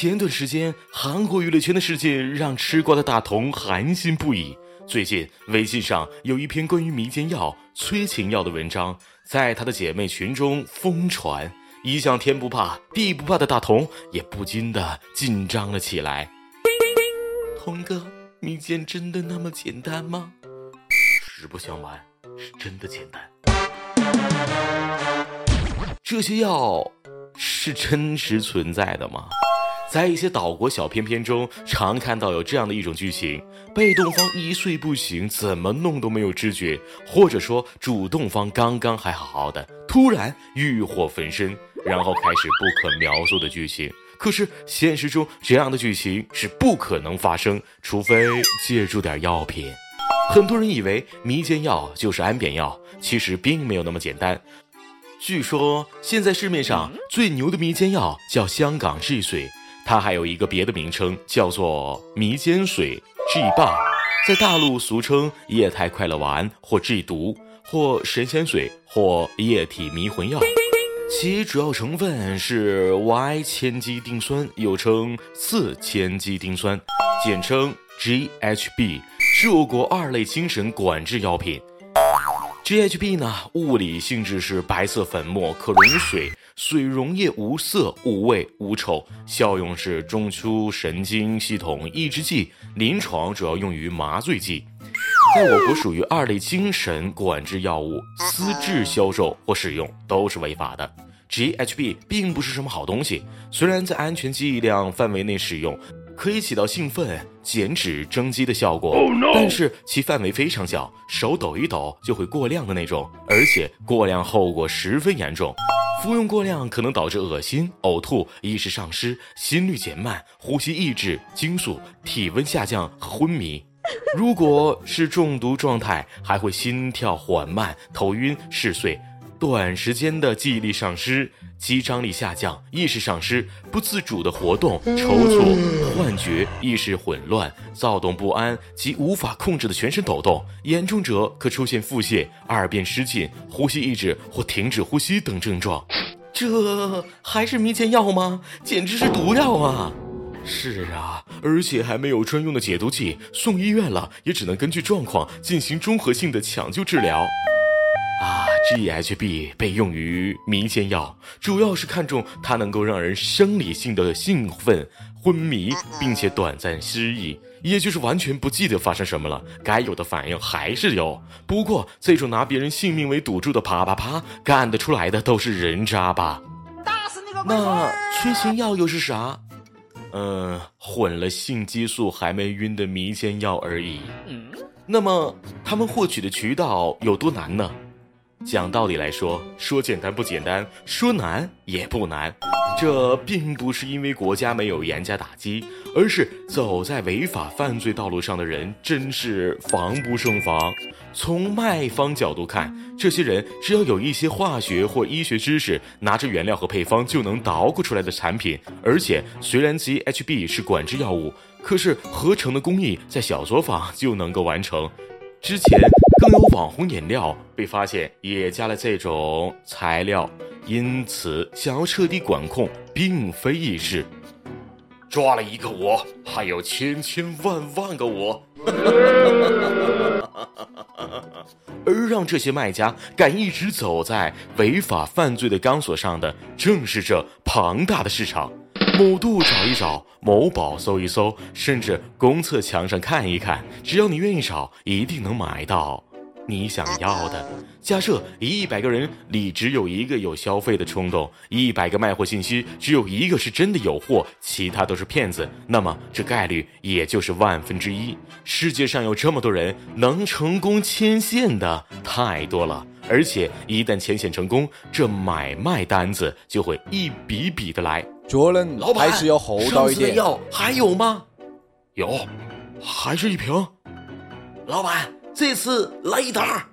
前段时间，韩国娱乐圈的事件让吃瓜的大同寒心不已。最近，微信上有一篇关于迷奸药、催情药的文章，在他的姐妹群中疯传。一向天不怕地不怕的大同也不禁的紧张了起来。童哥，迷奸真的那么简单吗？实不相瞒，是真的简单。这些药是真实存在的吗？在一些岛国小片片中，常看到有这样的一种剧情：被动方一睡不醒，怎么弄都没有知觉；或者说主动方刚刚还好好的，突然欲火焚身，然后开始不可描述的剧情。可是现实中这样的剧情是不可能发生，除非借助点药品。很多人以为迷奸药就是安眠药，其实并没有那么简单。据说现在市面上最牛的迷奸药叫香港治水。它还有一个别的名称，叫做迷奸水 G 棒，在大陆俗称液态快乐丸或 G 毒或神仙水或液体迷魂药。其主要成分是 Y 千基丁酸，又称四千基丁酸，简称 GHB，是我国二类精神管制药品。GHB 呢，物理性质是白色粉末，可溶于水。水溶液无色、无味、无臭，效用是中枢神经系统抑制剂，临床主要用于麻醉剂，在我国属于二类精神管制药物，私制销售或使用都是违法的。GHB 并不是什么好东西，虽然在安全剂量范围内使用，可以起到兴奋、减脂、增肌的效果，但是其范围非常小，手抖一抖就会过量的那种，而且过量后果十分严重。服用过量可能导致恶心、呕吐、意识丧失、心率减慢、呼吸抑制、惊速、体温下降和昏迷。如果是中毒状态，还会心跳缓慢、头晕、嗜睡。短时间的记忆力丧失、肌张力下降、意识丧失、不自主的活动、抽搐、幻觉、意识混乱、躁动不安及无法控制的全身抖动，严重者可出现腹泻、二便失禁、呼吸抑制或停止呼吸等症状。这还是迷奸药吗？简直是毒药啊！是啊，而且还没有专用的解毒剂，送医院了也只能根据状况进行综合性的抢救治疗。啊，GHB 被用于迷奸药，主要是看重它能够让人生理性的兴奋、昏迷，并且短暂失忆，也就是完全不记得发生什么了，该有的反应还是有。不过，这种拿别人性命为赌注的啪啪啪，干得出来的都是人渣吧？打死你个那催情药又是啥？嗯，混了性激素还没晕的迷奸药而已。那么，他们获取的渠道有多难呢？讲道理来说，说简单不简单，说难也不难。这并不是因为国家没有严加打击，而是走在违法犯罪道路上的人真是防不胜防。从卖方角度看，这些人只要有一些化学或医学知识，拿着原料和配方就能捣鼓出来的产品。而且，虽然 GHB 是管制药物，可是合成的工艺在小作坊就能够完成。之前。更有网红饮料被发现也加了这种材料，因此想要彻底管控并非易事。抓了一个我，还有千千万万个我。而让这些卖家敢一直走在违法犯罪的钢索上的，正是这庞大的市场。某度找一找，某宝搜一搜，甚至公厕墙上看一看，只要你愿意找，一定能买到。你想要的，假设一百个人里只有一个有消费的冲动，一百个卖货信息只有一个是真的有货，其他都是骗子，那么这概率也就是万分之一。世界上有这么多人能成功牵线的太多了，而且一旦牵线成功，这买卖单子就会一笔笔的来。做人还是要厚道一点。药还有吗？有，还是一瓶。老板。这次来一打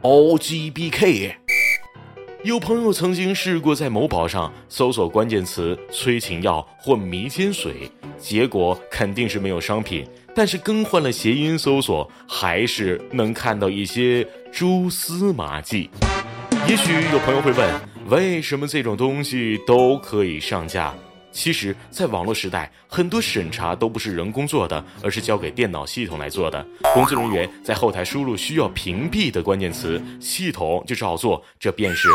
，O G B K。有朋友曾经试过在某宝上搜索关键词“催情药”或“迷奸水”，结果肯定是没有商品。但是更换了谐音搜索，还是能看到一些蛛丝马迹。也许有朋友会问，为什么这种东西都可以上架？其实，在网络时代，很多审查都不是人工做的，而是交给电脑系统来做的。工作人员在后台输入需要屏蔽的关键词，系统就照做，这便是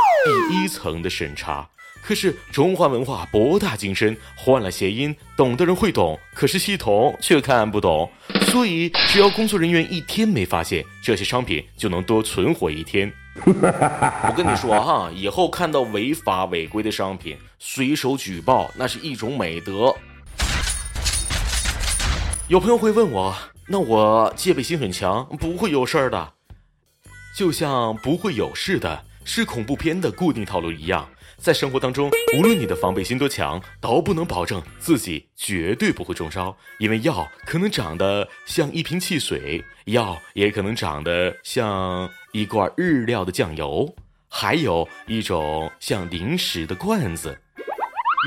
第一层的审查。可是中华文化博大精深，换了谐音，懂的人会懂，可是系统却看不懂。所以，只要工作人员一天没发现这些商品，就能多存活一天。我跟你说哈，以后看到违法违规的商品，随手举报，那是一种美德。有朋友会问我，那我戒备心很强，不会有事儿的，就像不会有事的是恐怖片的固定套路一样。在生活当中，无论你的防备心多强，都不能保证自己绝对不会中招。因为药可能长得像一瓶汽水，药也可能长得像一罐日料的酱油，还有一种像零食的罐子。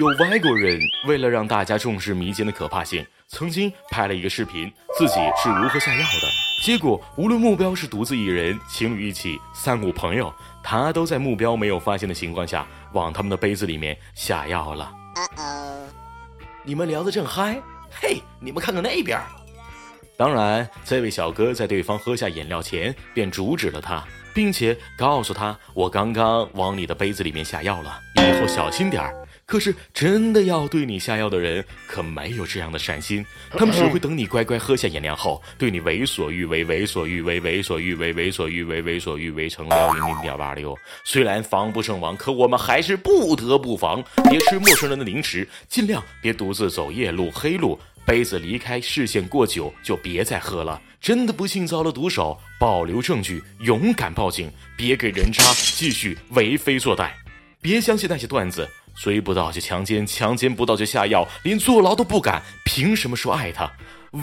有外国人为了让大家重视迷奸的可怕性，曾经拍了一个视频，自己是如何下药的。结果，无论目标是独自一人、情侣一起、三五朋友。他都在目标没有发现的情况下，往他们的杯子里面下药了。你们聊得正嗨，嘿，你们看看那边。当然，这位小哥在对方喝下饮料前便阻止了他，并且告诉他：“我刚刚往你的杯子里面下药了，以后小心点儿。”可是，真的要对你下药的人可没有这样的善心，他们只会等你乖乖喝下饮料后，对你为所欲为，为所欲为，为所欲为，为所欲为，为所欲为，成了零零点八六。虽然防不胜防，可我们还是不得不防。别吃陌生人的零食，尽量别独自走夜路、黑路。杯子离开视线过久，就别再喝了。真的不幸遭了毒手，保留证据，勇敢报警，别给人渣继续为非作歹。别相信那些段子。追不到就强奸，强奸不到就下药，连坐牢都不敢，凭什么说爱他？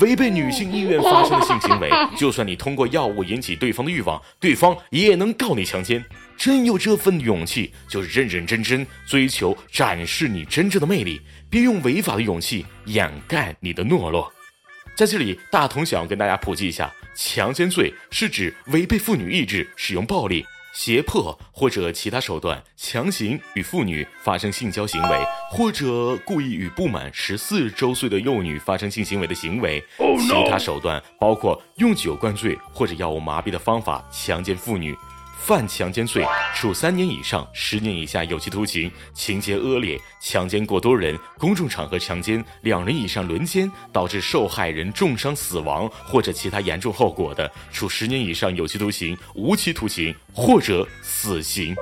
违背女性意愿发生的性行为，就算你通过药物引起对方的欲望，对方也能告你强奸。真有这份勇气，就认认真真追求，展示你真正的魅力，别用违法的勇气掩盖你的懦弱。在这里，大同想要跟大家普及一下，强奸罪是指违背妇女意志，使用暴力。胁迫或者其他手段强行与妇女发生性交行为，或者故意与不满十四周岁的幼女发生性行为的行为，其他手段包括用酒灌醉或者药物麻痹的方法强奸妇女。犯强奸罪，处三年以上十年以下有期徒刑；情节恶劣，强奸过多人，公众场合强奸两人以上轮奸，导致受害人重伤死亡或者其他严重后果的，处十年以上有期徒刑、无期徒刑或者死刑。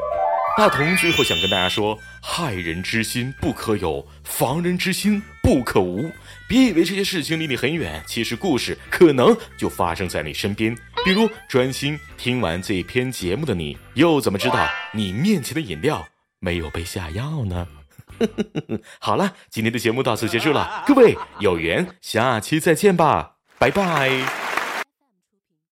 大同最后想跟大家说：害人之心不可有，防人之心不可无。别以为这些事情离你很远，其实故事可能就发生在你身边。比如，专心听完这篇节目的你，又怎么知道你面前的饮料没有被下药呢？好了，今天的节目到此结束了，各位有缘下期再见吧，拜拜。